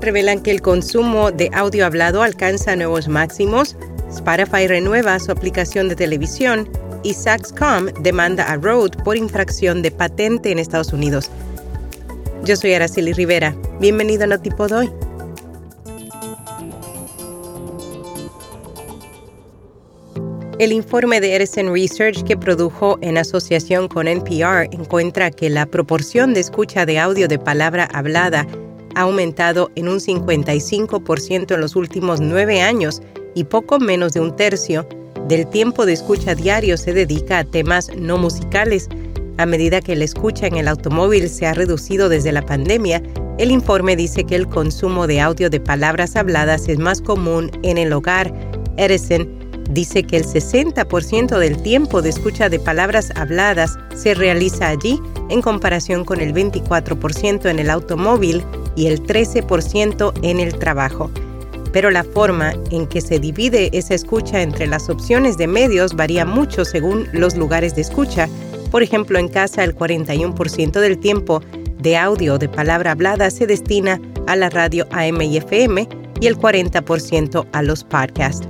revelan que el consumo de audio hablado alcanza nuevos máximos, Spotify renueva su aplicación de televisión y Saxcom demanda a Rode por infracción de patente en Estados Unidos. Yo soy Araceli Rivera. Bienvenido a Notipod hoy. El informe de Edison Research que produjo en asociación con NPR encuentra que la proporción de escucha de audio de palabra hablada ha aumentado en un 55% en los últimos nueve años y poco menos de un tercio del tiempo de escucha diario se dedica a temas no musicales. A medida que la escucha en el automóvil se ha reducido desde la pandemia, el informe dice que el consumo de audio de palabras habladas es más común en el hogar. Edison dice que el 60% del tiempo de escucha de palabras habladas se realiza allí en comparación con el 24% en el automóvil y el 13% en el trabajo. Pero la forma en que se divide esa escucha entre las opciones de medios varía mucho según los lugares de escucha. Por ejemplo, en casa el 41% del tiempo de audio de palabra hablada se destina a la radio AM y FM y el 40% a los podcasts.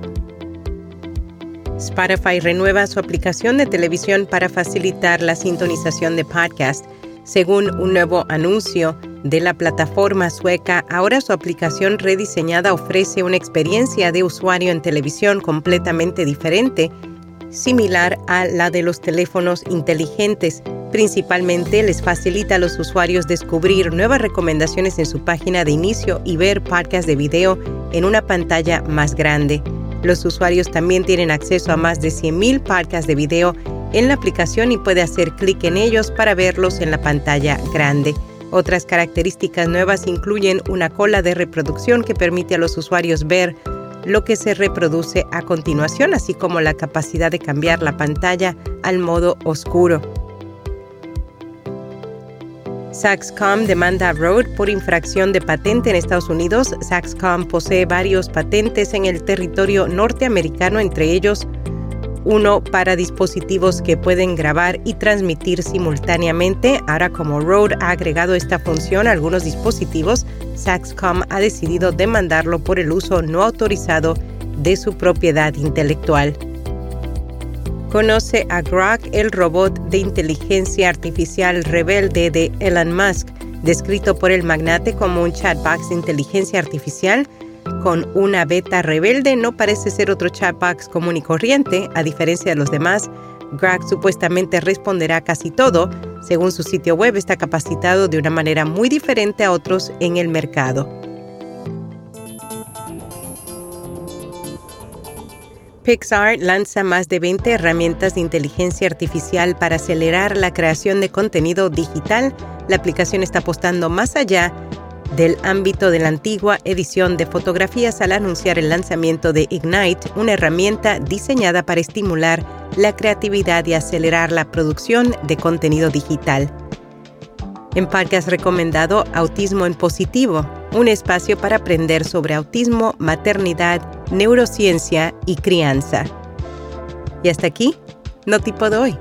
Spotify renueva su aplicación de televisión para facilitar la sintonización de podcast. Según un nuevo anuncio de la plataforma sueca, ahora su aplicación rediseñada ofrece una experiencia de usuario en televisión completamente diferente, similar a la de los teléfonos inteligentes. Principalmente les facilita a los usuarios descubrir nuevas recomendaciones en su página de inicio y ver podcasts de video en una pantalla más grande. Los usuarios también tienen acceso a más de 100.000 podcasts de video en la aplicación y puede hacer clic en ellos para verlos en la pantalla grande. Otras características nuevas incluyen una cola de reproducción que permite a los usuarios ver lo que se reproduce a continuación, así como la capacidad de cambiar la pantalla al modo oscuro. Saxcom demanda a Rode por infracción de patente en Estados Unidos. Saxcom posee varios patentes en el territorio norteamericano, entre ellos uno para dispositivos que pueden grabar y transmitir simultáneamente. Ahora como Rode ha agregado esta función a algunos dispositivos, Saxcom ha decidido demandarlo por el uso no autorizado de su propiedad intelectual conoce a Grok, el robot de inteligencia artificial rebelde de Elon Musk, descrito por el magnate como un chatbox de inteligencia artificial con una beta rebelde, no parece ser otro chatbox común y corriente, a diferencia de los demás. Grok supuestamente responderá casi todo. Según su sitio web, está capacitado de una manera muy diferente a otros en el mercado. Pixar lanza más de 20 herramientas de inteligencia artificial para acelerar la creación de contenido digital. La aplicación está apostando más allá del ámbito de la antigua edición de fotografías al anunciar el lanzamiento de Ignite, una herramienta diseñada para estimular la creatividad y acelerar la producción de contenido digital. En Parque has recomendado Autismo en Positivo, un espacio para aprender sobre autismo, maternidad, neurociencia y crianza. Y hasta aquí, no tipo de hoy.